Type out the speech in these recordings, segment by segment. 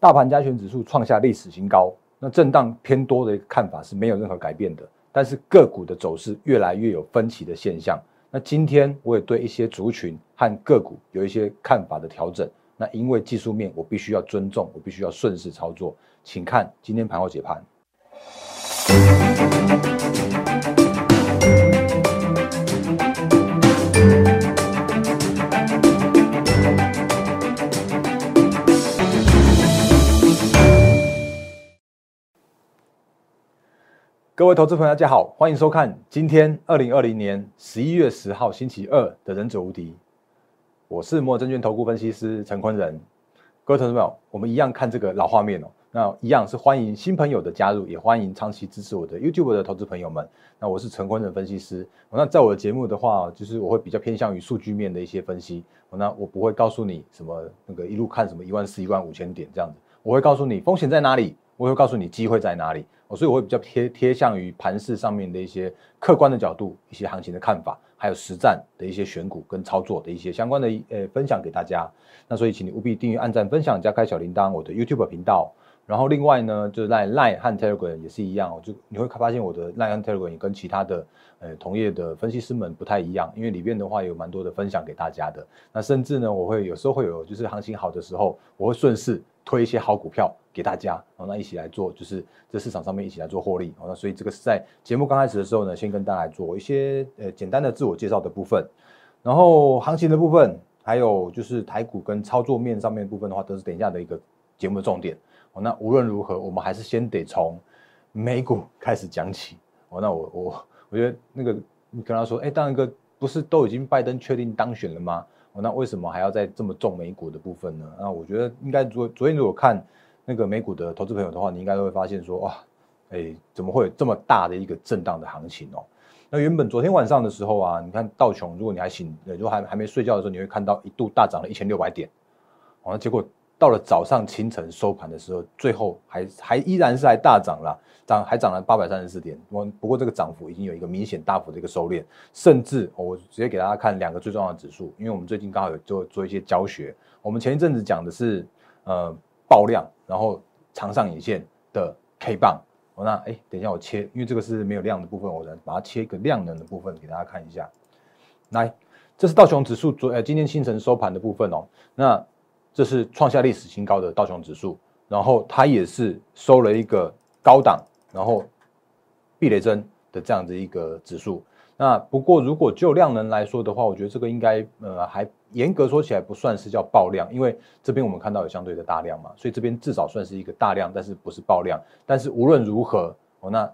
大盘加权指数创下历史新高，那震荡偏多的看法是没有任何改变的，但是个股的走势越来越有分歧的现象。那今天我也对一些族群和个股有一些看法的调整。那因为技术面，我必须要尊重，我必须要顺势操作，请看今天盘后解盘。各位投资朋友，大家好，欢迎收看今天二零二零年十一月十号星期二的《忍者无敌》，我是摩证券投顾分析师陈坤仁。各位投资朋友，我们一样看这个老画面哦，那一样是欢迎新朋友的加入，也欢迎长期支持我的 YouTube 的投资朋友们。那我是陈坤仁分析师，那在我的节目的话，就是我会比较偏向于数据面的一些分析。那我不会告诉你什么那个一路看什么一万四、一万五千点这样子，我会告诉你风险在哪里，我会告诉你机会在哪里。哦，所以我会比较贴贴向于盘市上面的一些客观的角度，一些行情的看法，还有实战的一些选股跟操作的一些相关的呃分享给大家。那所以请你务必订阅、按赞、分享加开小铃铛，我的 YouTube 频道。然后另外呢，就是在 Line 和 Telegram 也是一样哦，就你会发现我的 Line 和 Telegram 也跟其他的呃同业的分析师们不太一样，因为里面的话有蛮多的分享给大家的。那甚至呢，我会有时候会有就是行情好的时候，我会顺势推一些好股票给大家，哦，那一起来做，就是在市场上面一起来做获利。哦，那所以这个是在节目刚开始的时候呢，先跟大家做一些呃简单的自我介绍的部分，然后行情的部分，还有就是台股跟操作面上面的部分的话，都是等一下的一个节目的重点。哦，那无论如何，我们还是先得从美股开始讲起。哦，那我我我觉得那个你跟他说，哎，当一个不是都已经拜登确定当选了吗？哦，那为什么还要在这么重美股的部分呢？那我觉得应该昨昨天如果看那个美股的投资朋友的话，你应该都会发现说，哇，哎，怎么会有这么大的一个震荡的行情哦？那原本昨天晚上的时候啊，你看道琼，如果你还醒，如果还还没睡觉的时候，你会看到一度大涨了一千六百点，哦，那结果。到了早上清晨收盘的时候，最后还还依然是还大涨了，涨还涨了八百三十四点。我不过这个涨幅已经有一个明显大幅的一个收敛，甚至我直接给大家看两个最重要的指数，因为我们最近刚好有做做一些教学。我们前一阵子讲的是呃爆量，然后长上影线的 K 棒。我那哎，等一下我切，因为这个是没有量的部分，我来把它切一个量能的部分给大家看一下。来，这是道琼指数昨呃今天清晨收盘的部分哦。那这是创下历史新高的道琼指数，然后它也是收了一个高档，然后避雷针的这样的一个指数。那不过如果就量能来说的话，我觉得这个应该呃还严格说起来不算是叫爆量，因为这边我们看到有相对的大量嘛，所以这边至少算是一个大量，但是不是爆量。但是无论如何，哦那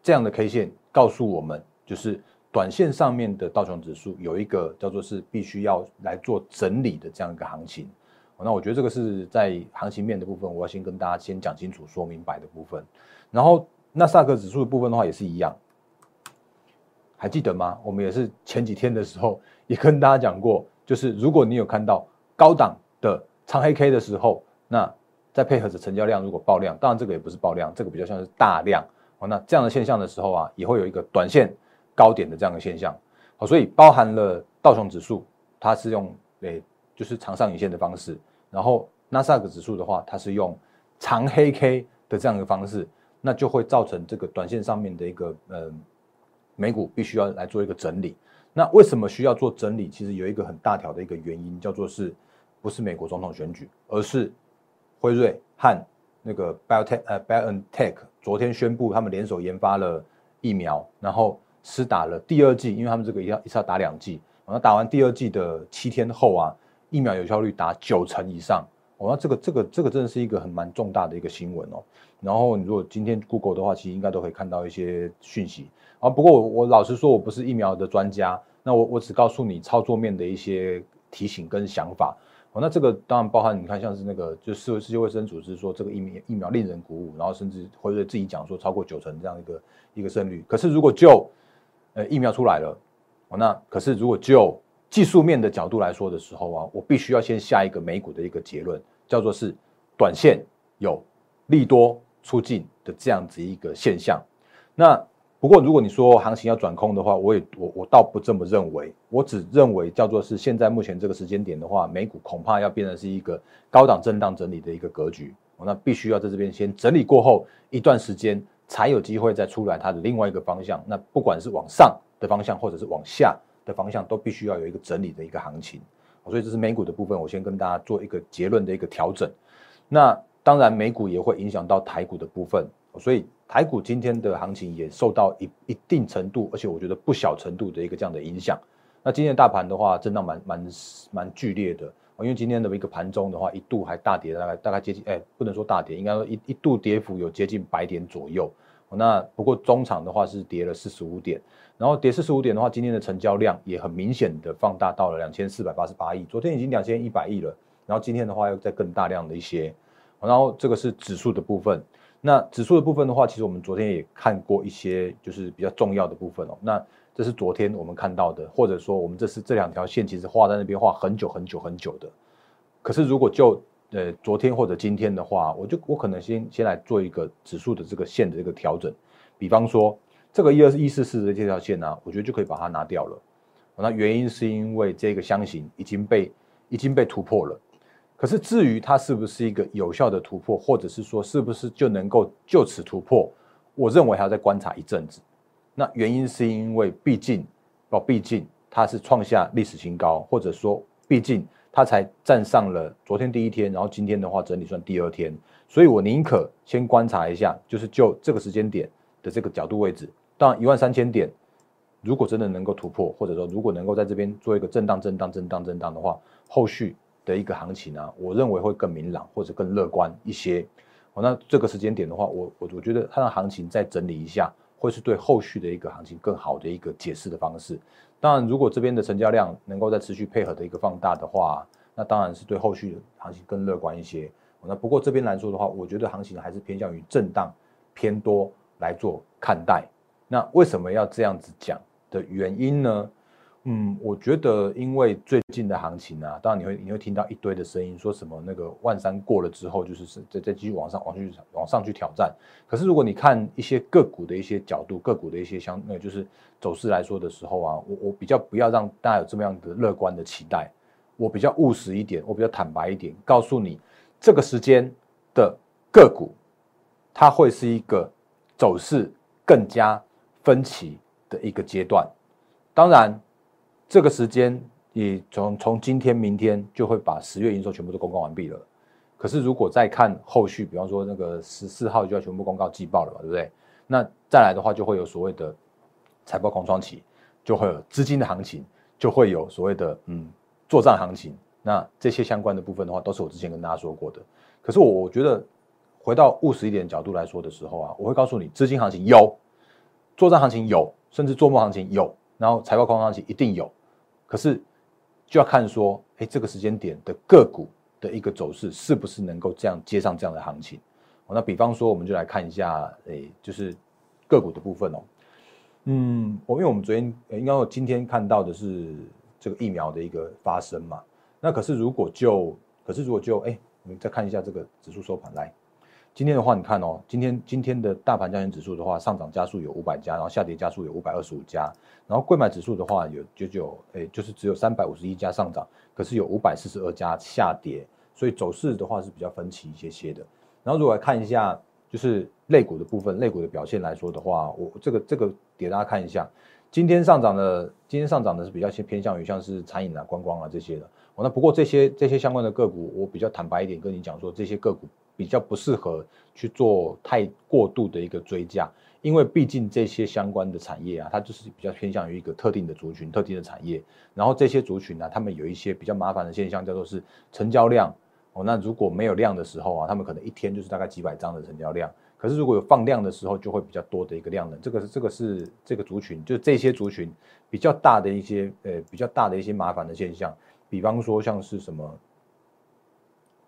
这样的 K 线告诉我们，就是短线上面的道琼指数有一个叫做是必须要来做整理的这样一个行情。那我觉得这个是在行情面的部分，我要先跟大家先讲清楚、说明白的部分。然后纳萨克指数的部分的话也是一样，还记得吗？我们也是前几天的时候也跟大家讲过，就是如果你有看到高档的长黑 K 的时候，那再配合着成交量如果爆量，当然这个也不是爆量，这个比较像是大量。哦，那这样的现象的时候啊，也会有一个短线高点的这样的现象。好，所以包含了道琼指数，它是用诶。就是长上影线的方式，然后纳斯达克指数的话，它是用长黑 K 的这样一个方式，那就会造成这个短线上面的一个呃美股必须要来做一个整理。那为什么需要做整理？其实有一个很大条的一个原因，叫做是不是美国总统选举，而是辉瑞和那个 BioTech 呃 BioNTech 昨天宣布他们联手研发了疫苗，然后施打了第二剂，因为他们这个要一次要打两剂，然后打完第二剂的七天后啊。疫苗有效率达九成以上，哦，那这个这个这个真的是一个很蛮重大的一个新闻哦。然后你如果今天 Google 的话，其实应该都可以看到一些讯息啊。不过我我老实说，我不是疫苗的专家，那我我只告诉你操作面的一些提醒跟想法。哦，那这个当然包含你看，像是那个就世世界卫生组织说这个疫苗疫苗令人鼓舞，然后甚至辉瑞自己讲说超过九成这样一个一个胜率。可是如果就呃疫苗出来了，哦，那可是如果就技术面的角度来说的时候啊，我必须要先下一个美股的一个结论，叫做是短线有利多出尽的这样子一个现象。那不过如果你说行情要转空的话，我也我我倒不这么认为，我只认为叫做是现在目前这个时间点的话，美股恐怕要变成是一个高档震荡整理的一个格局，那必须要在这边先整理过后一段时间，才有机会再出来它的另外一个方向。那不管是往上的方向，或者是往下的方向，都必须要有一个整理的一个行情。所以这是美股的部分，我先跟大家做一个结论的一个调整。那当然，美股也会影响到台股的部分，所以台股今天的行情也受到一一定程度，而且我觉得不小程度的一个这样的影响。那今天的大盘的话，震荡蛮蛮蛮剧烈的，因为今天的一个盘中的话，一度还大跌，大概大概接近，哎，不能说大跌，应该说一一度跌幅有接近百点左右。那不过中场的话是跌了四十五点，然后跌四十五点的话，今天的成交量也很明显的放大到了两千四百八十八亿，昨天已经两千一百亿了，然后今天的话又再更大量的一些，然后这个是指数的部分，那指数的部分的话，其实我们昨天也看过一些就是比较重要的部分哦，那这是昨天我们看到的，或者说我们这是这两条线其实画在那边画很久很久很久的，可是如果就呃，昨天或者今天的话，我就我可能先先来做一个指数的这个线的这个调整，比方说这个一二一四四的这条线呢，我觉得就可以把它拿掉了。那原因是因为这个箱型已经被已经被突破了。可是至于它是不是一个有效的突破，或者是说是不是就能够就此突破，我认为还要再观察一阵子。那原因是因为毕竟哦，毕竟它是创下历史新高，或者说毕竟。它才站上了昨天第一天，然后今天的话整理算第二天，所以我宁可先观察一下，就是就这个时间点的这个角度位置，当然一万三千点，如果真的能够突破，或者说如果能够在这边做一个震荡、震荡、震荡、震荡的话，后续的一个行情呢，我认为会更明朗或者更乐观一些。哦，那这个时间点的话，我我我觉得它的行情再整理一下，会是对后续的一个行情更好的一个解释的方式。当然，如果这边的成交量能够在持续配合的一个放大的话，那当然是对后续的行情更乐观一些。那不过这边来说的话，我觉得行情还是偏向于震荡偏多来做看待。那为什么要这样子讲的原因呢？嗯，我觉得因为最近的行情啊，当然你会你会听到一堆的声音，说什么那个万三过了之后，就是再再继续往上往去往上去挑战。可是如果你看一些个股的一些角度，个股的一些相那就是走势来说的时候啊，我我比较不要让大家有这么样的乐观的期待，我比较务实一点，我比较坦白一点，告诉你这个时间的个股，它会是一个走势更加分歧的一个阶段，当然。这个时间，你从从今天、明天就会把十月营收全部都公告完毕了。可是如果再看后续，比方说那个十四号就要全部公告季报了嘛，对不对？那再来的话，就会有所谓的财报空窗期，就会有资金的行情，就会有所谓的嗯作战行情。那这些相关的部分的话，都是我之前跟大家说过的。可是我我觉得回到务实一点角度来说的时候啊，我会告诉你，资金行情有，作战行情有，甚至做梦行情有，然后财报空窗期一定有。可是，就要看说，哎，这个时间点的个股的一个走势是不是能够这样接上这样的行情？哦那比方说，我们就来看一下，哎，就是个股的部分哦。嗯，我因为我们昨天，应该我今天看到的是这个疫苗的一个发生嘛。那可是如果就，可是如果就，哎，我们再看一下这个指数收盘来。今天的话，你看哦，今天今天的大盘交易指数的话，上涨加速有五百家，然后下跌加速有五百二十五家，然后贵买指数的话有九九诶，就是只有三百五十一家上涨，可是有五百四十二家下跌，所以走势的话是比较分歧一些些的。然后如果来看一下就是类股的部分，类股的表现来说的话，我这个这个给大家看一下，今天上涨的今天上涨的是比较偏向于像是餐饮啊、观光啊这些的。那不过这些这些相关的个股，我比较坦白一点跟你讲说，这些个股。比较不适合去做太过度的一个追加，因为毕竟这些相关的产业啊，它就是比较偏向于一个特定的族群、特定的产业。然后这些族群呢，他们有一些比较麻烦的现象，叫做是成交量哦。那如果没有量的时候啊，他们可能一天就是大概几百张的成交量。可是如果有放量的时候，就会比较多的一个量能。这个是这个是这个族群，就这些族群比较大的一些呃比较大的一些麻烦的现象。比方说像是什么，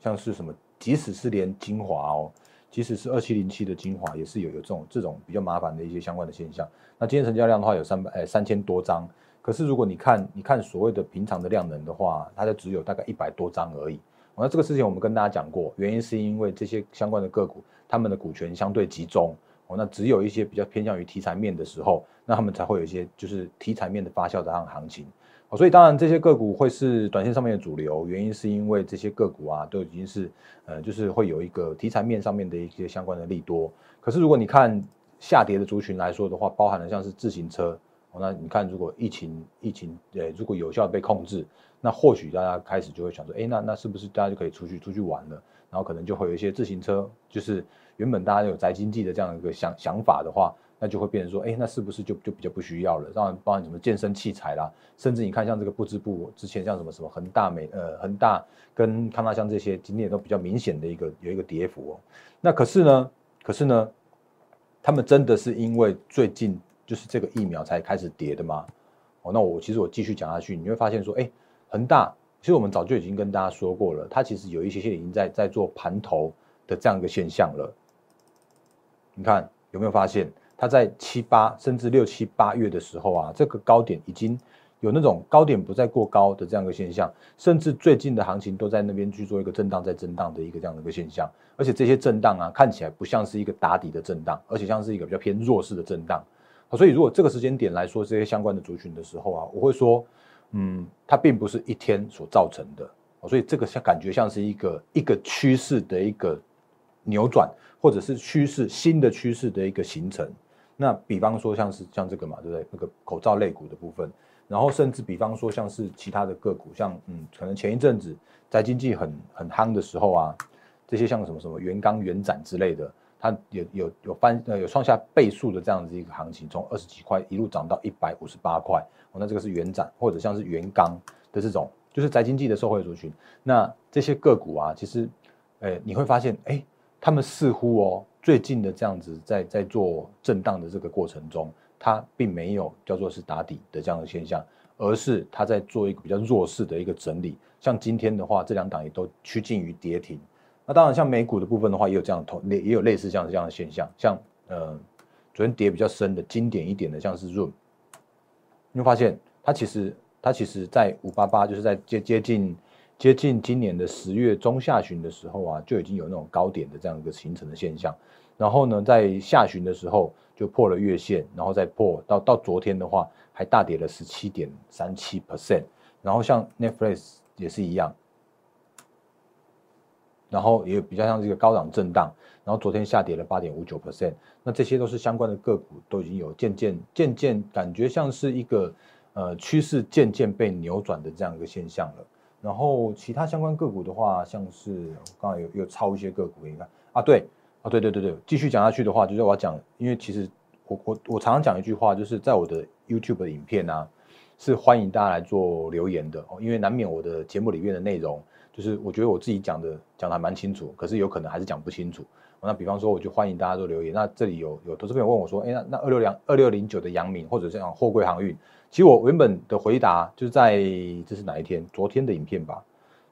像是什么。即使是连精华哦，即使是二七零七的精华，也是有有这种这种比较麻烦的一些相关的现象。那今天成交量的话有三百诶三千多张，可是如果你看你看所谓的平常的量能的话，它就只有大概一百多张而已。那这个事情我们跟大家讲过，原因是因为这些相关的个股，他们的股权相对集中，哦，那只有一些比较偏向于题材面的时候，那他们才会有一些就是题材面的发酵的行情。哦，所以当然这些个股会是短线上面的主流，原因是因为这些个股啊都已经是呃就是会有一个题材面上面的一些相关的利多。可是如果你看下跌的族群来说的话，包含了像是自行车，哦，那你看如果疫情疫情呃如果有效被控制，那或许大家开始就会想说，哎，那那是不是大家就可以出去出去玩了？然后可能就会有一些自行车，就是原本大家有宅经济的这样一个想想法的话。那就会变成说，哎，那是不是就就比较不需要了？当然，包含什么健身器材啦，甚至你看像这个不织布，之前像什么什么恒大美呃恒大跟康纳香这些，今天都比较明显的一个有一个跌幅哦。那可是呢，可是呢，他们真的是因为最近就是这个疫苗才开始跌的吗？哦，那我其实我继续讲下去，你会发现说，哎，恒大其实我们早就已经跟大家说过了，它其实有一些些已经在在做盘头的这样一个现象了。你看有没有发现？它在七八甚至六七八月的时候啊，这个高点已经有那种高点不再过高的这样一个现象，甚至最近的行情都在那边去做一个震荡，在震荡的一个这样的一个现象，而且这些震荡啊，看起来不像是一个打底的震荡，而且像是一个比较偏弱势的震荡。所以如果这个时间点来说这些相关的族群的时候啊，我会说，嗯，它并不是一天所造成的，所以这个像感觉像是一个一个趋势的一个扭转，或者是趋势新的趋势的一个形成。那比方说像是像这个嘛，对不对？那个口罩类股的部分，然后甚至比方说像是其他的个股，像嗯，可能前一阵子在经济很很夯的时候啊，这些像什么什么原钢、原展之类的，它有有有翻呃有创下倍数的这样子一个行情，从二十几块一路涨到一百五十八块。哦，那这个是元展或者像是元钢的这种，就是宅经济的受惠族群。那这些个股啊，其实，哎，你会发现，哎，他们似乎哦。最近的这样子在在做震荡的这个过程中，它并没有叫做是打底的这样的现象，而是它在做一个比较弱势的一个整理。像今天的话，这两档也都趋近于跌停。那当然，像美股的部分的话，也有这样同也也有类似这样这样的现象。像呃，昨天跌比较深的经典一点的，像是润，你会发现它其实它其实在五八八，就是在接接近。接近今年的十月中下旬的时候啊，就已经有那种高点的这样一个形成的现象。然后呢，在下旬的时候就破了月线，然后再破到到昨天的话，还大跌了十七点三七 percent。然后像 Netflix 也是一样，然后也比较像这个高档震荡。然后昨天下跌了八点五九 percent。那这些都是相关的个股，都已经有渐渐渐渐感觉像是一个呃趋势渐渐被扭转的这样一个现象了。然后其他相关个股的话，像是刚刚有有抄一些个股，你看啊，对啊，对对对对，继续讲下去的话，就是我要讲，因为其实我我我常常讲一句话，就是在我的 YouTube 的影片啊，是欢迎大家来做留言的哦，因为难免我的节目里面的内容，就是我觉得我自己讲的讲的还蛮清楚，可是有可能还是讲不清楚。那比方说，我就欢迎大家做留言。那这里有有投资朋友问我说，哎，那那二六两二六零九的阳明或者这样货柜航运。其实我原本的回答就是在这是哪一天？昨天的影片吧。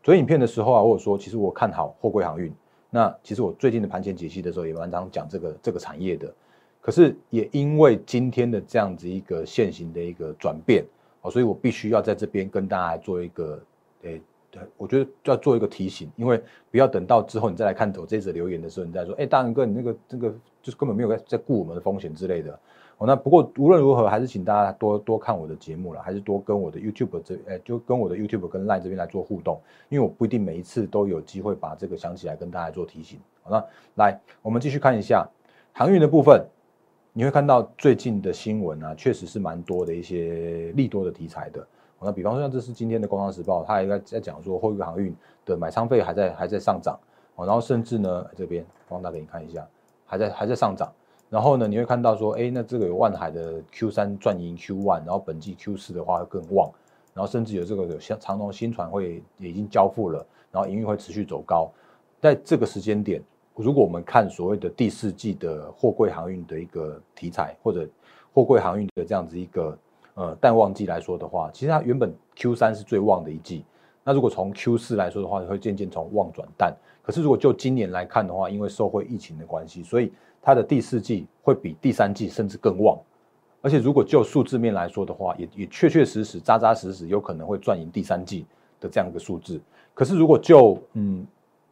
昨天影片的时候啊，我有说其实我看好货柜航运。那其实我最近的盘前解析的时候也蛮常讲这个这个产业的。可是也因为今天的这样子一个现行的一个转变哦，所以我必须要在这边跟大家做一个诶，我觉得就要做一个提醒，因为不要等到之后你再来看我这则留言的时候，你再说，哎，大仁哥，你那个那个就是根本没有在在顾我们的风险之类的。哦，那不过无论如何，还是请大家多多看我的节目了，还是多跟我的 YouTube 这，哎，就跟我的 YouTube 跟 Line 这边来做互动，因为我不一定每一次都有机会把这个想起来跟大家做提醒。好，那来，我们继续看一下航运的部分，你会看到最近的新闻啊，确实是蛮多的一些利多的题材的。那比方说像这是今天的《工商时报》，它应该在讲说货运航运的买仓费还在还在上涨，哦，然后甚至呢这边放大给你看一下，还在还在上涨。然后呢，你会看到说，哎，那这个有万海的 Q 三赚盈 Q one，然后本季 Q 四的话会更旺，然后甚至有这个有像长龙新船会已经交付了，然后营运会持续走高。在这个时间点，如果我们看所谓的第四季的货柜航运的一个题材，或者货柜航运的这样子一个呃淡旺季来说的话，其实它原本 Q 三是最旺的一季，那如果从 Q 四来说的话，会渐渐从旺转淡。可是如果就今年来看的话，因为受惠疫情的关系，所以它的第四季会比第三季甚至更旺，而且如果就数字面来说的话，也也确确实实、扎扎实实有可能会赚赢第三季的这样一个数字。可是如果就嗯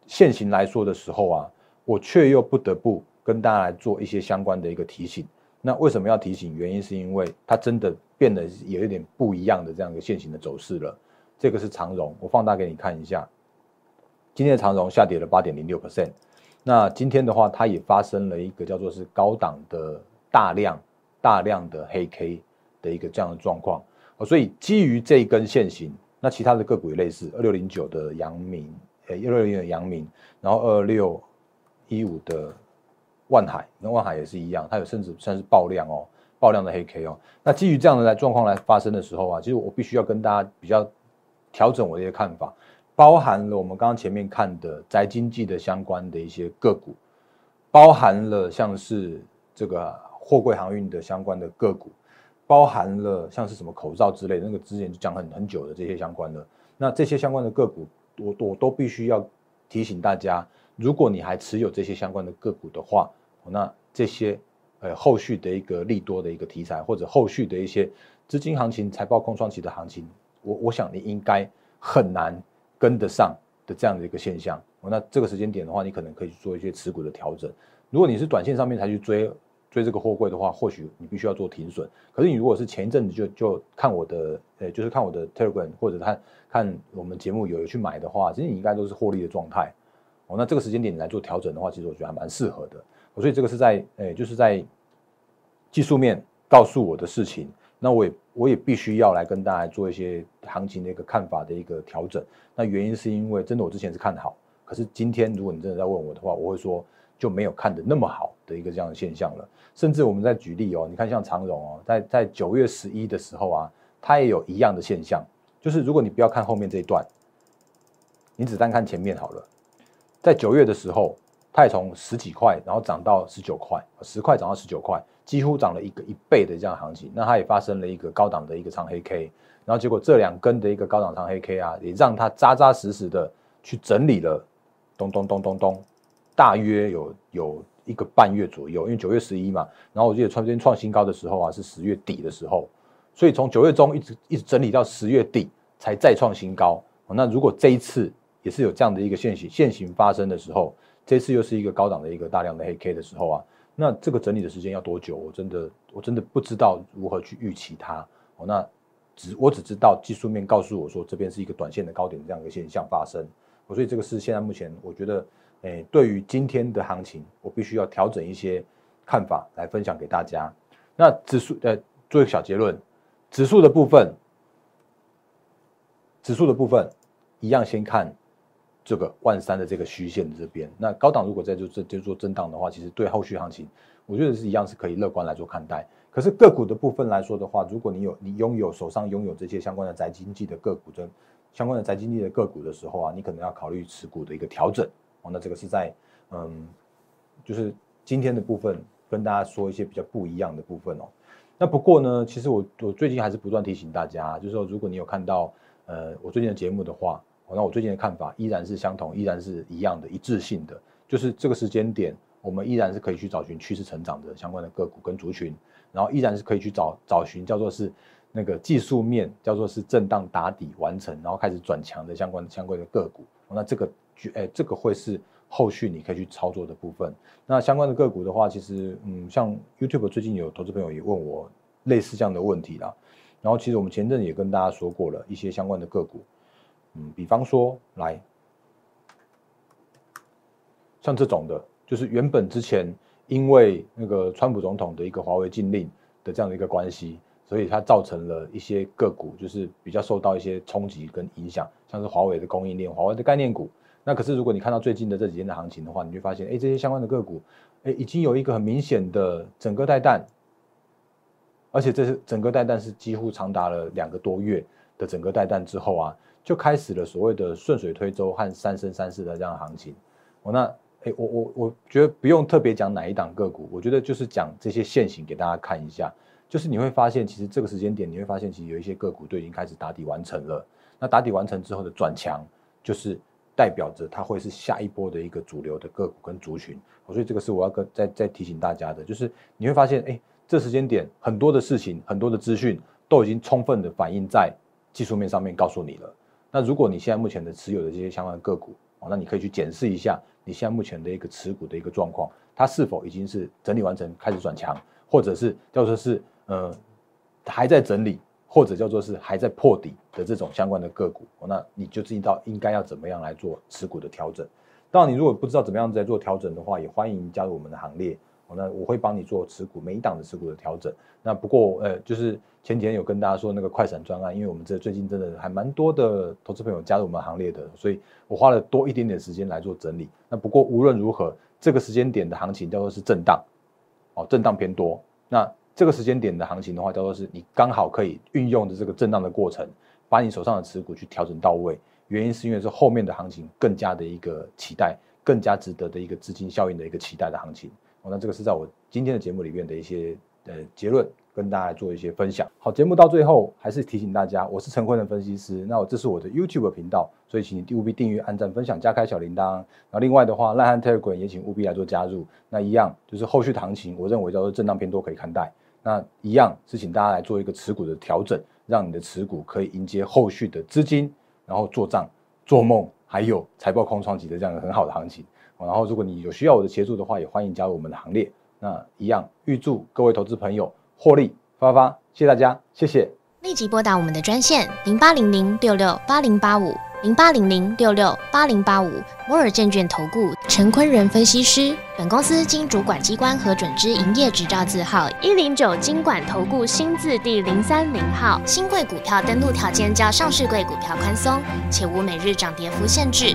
现行来说的时候啊，我却又不得不跟大家来做一些相关的一个提醒。那为什么要提醒？原因是因为它真的变得有一点不一样的这样一个现行的走势了。这个是长荣，我放大给你看一下。今天的长荣下跌了八点零六 percent。那今天的话，它也发生了一个叫做是高档的大量大量的黑 K 的一个这样的状况哦。所以基于这一根线型，那其他的个股也类似，二六零九的阳明，呃，二六零的阳明，然后二六一五的万海，那万海也是一样，它有甚至算是爆量哦，爆量的黑 K 哦。那基于这样的来状况来发生的时候啊，其实我必须要跟大家比较调整我的一些看法，包含了我们刚刚前面看的宅经济的相关的一些个股，包含了像是这个货柜航运的相关的个股。包含了像是什么口罩之类的，那个之前就讲很很久的这些相关的，那这些相关的个股，我我都必须要提醒大家，如果你还持有这些相关的个股的话，那这些呃后续的一个利多的一个题材，或者后续的一些资金行情、财报空窗期的行情，我我想你应该很难跟得上的这样的一个现象。那这个时间点的话，你可能可以做一些持股的调整。如果你是短线上面才去追。追这个货柜的话，或许你必须要做停损。可是你如果是前一阵子就就看我的，呃，就是看我的 Telegram 或者看看我们节目有去买的话，其实你应该都是获利的状态。哦，那这个时间点你来做调整的话，其实我觉得还蛮适合的。所以这个是在，诶，就是在技术面告诉我的事情，那我也我也必须要来跟大家做一些行情的一个看法的一个调整。那原因是因为真的我之前是看好，可是今天如果你真的在问我的话，我会说。就没有看的那么好的一个这样的现象了。甚至我们在举例哦，你看像长荣哦，在在九月十一的时候啊，它也有一样的现象。就是如果你不要看后面这一段，你只单看前面好了。在九月的时候，它也从十几块，然后涨到十九块，十块涨到十九块，几乎涨了一个一倍的这样行情。那它也发生了一个高档的一个长黑 K，然后结果这两根的一个高档长黑 K 啊，也让它扎扎实实的去整理了，咚咚咚咚咚。大约有有一个半月左右，因为九月十一嘛，然后我记得创今天创新高的时候啊，是十月底的时候，所以从九月中一直一直整理到十月底才再创新高。那如果这一次也是有这样的一个现形现形发生的时候，这次又是一个高档的一个大量的黑 K 的时候啊，那这个整理的时间要多久？我真的我真的不知道如何去预期它。哦，那只我只知道技术面告诉我说这边是一个短线的高点这样一个现象发生。我所以这个是现在目前我觉得。诶，对于今天的行情，我必须要调整一些看法来分享给大家。那指数呃，做一个小结论，指数的部分，指数的部分一样先看这个万三的这个虚线的这边。那高档如果在就这就做震荡的话，其实对后续行情，我觉得是一样是可以乐观来做看待。可是个股的部分来说的话，如果你有你拥有手上拥有这些相关的宅经济的个股，跟相关的宅经济的个股的时候啊，你可能要考虑持股的一个调整。哦，那这个是在，嗯，就是今天的部分跟大家说一些比较不一样的部分哦。那不过呢，其实我我最近还是不断提醒大家，就是说如果你有看到呃我最近的节目的话，那我最近的看法依然是相同，依然是一样的一致性的，就是这个时间点我们依然是可以去找寻趋势成长的相关的个股跟族群，然后依然是可以去找找寻叫做是那个技术面叫做是震荡打底完成，然后开始转强的相关相关的个股，那这个就。哎，这个会是后续你可以去操作的部分。那相关的个股的话，其实嗯，像 YouTube 最近有投资朋友也问我类似这样的问题啦。然后其实我们前阵也跟大家说过了一些相关的个股，嗯，比方说来像这种的，就是原本之前因为那个川普总统的一个华为禁令的这样的一个关系，所以它造成了一些个股就是比较受到一些冲击跟影响，像是华为的供应链、华为的概念股。那可是，如果你看到最近的这几天的行情的话，你会发现，哎，这些相关的个股，哎，已经有一个很明显的整个带弹，而且这是整个带弹是几乎长达了两个多月的整个带弹之后啊，就开始了所谓的顺水推舟和三生三世的这样的行情。哦，那，哎，我我我觉得不用特别讲哪一档个股，我觉得就是讲这些线型给大家看一下，就是你会发现，其实这个时间点你会发现，其实有一些个股都已经开始打底完成了。那打底完成之后的转强，就是。代表着它会是下一波的一个主流的个股跟族群，所以这个是我要跟再再提醒大家的，就是你会发现，哎，这时间点很多的事情，很多的资讯都已经充分的反映在技术面上面告诉你了。那如果你现在目前的持有的这些相关个股，哦，那你可以去检视一下你现在目前的一个持股的一个状况，它是否已经是整理完成开始转强，或者是叫做是呃还在整理，或者叫做是还在破底的这种相关的个股，那你就知道应该要怎么样来做持股的调整。当然，你如果不知道怎么样在做调整的话，也欢迎加入我们的行列。那我会帮你做持股每一档的持股的调整。那不过呃，就是前几天有跟大家说那个快闪专案，因为我们这最近真的还蛮多的投资朋友加入我们行列的，所以我花了多一点点时间来做整理。那不过无论如何，这个时间点的行情叫做是震荡，哦，震荡偏多。那这个时间点的行情的话，叫做是你刚好可以运用的这个震荡的过程，把你手上的持股去调整到位。原因是因为是后面的行情更加的一个期待，更加值得的一个资金效应的一个期待的行情。哦，那这个是在我今天的节目里面的一些呃结论，跟大家做一些分享。好，节目到最后还是提醒大家，我是陈坤的分析师。那我这是我的 YouTube 频道，所以请你务必订阅、按赞、分享、加开小铃铛。然后另外的话，赖汉 Telegram 也请务必来做加入。那一样就是后续行情，我认为叫做震荡偏多可以看待。那一样是请大家来做一个持股的调整，让你的持股可以迎接后续的资金。然后做账、做梦，还有财报空窗期的这样的很好的行情。然后，如果你有需要我的协助的话，也欢迎加入我们的行列。那一样，预祝各位投资朋友获利发发，谢谢大家，谢谢。立即拨打我们的专线零八零零六六八零八五。零八零零六六八零八五摩尔证券投顾陈坤仁分析师，本公司经主管机关核准之营业执照字号一零九金管投顾新字第零三零号。新贵股票登录条件较上市贵股票宽松，且无每日涨跌幅限制。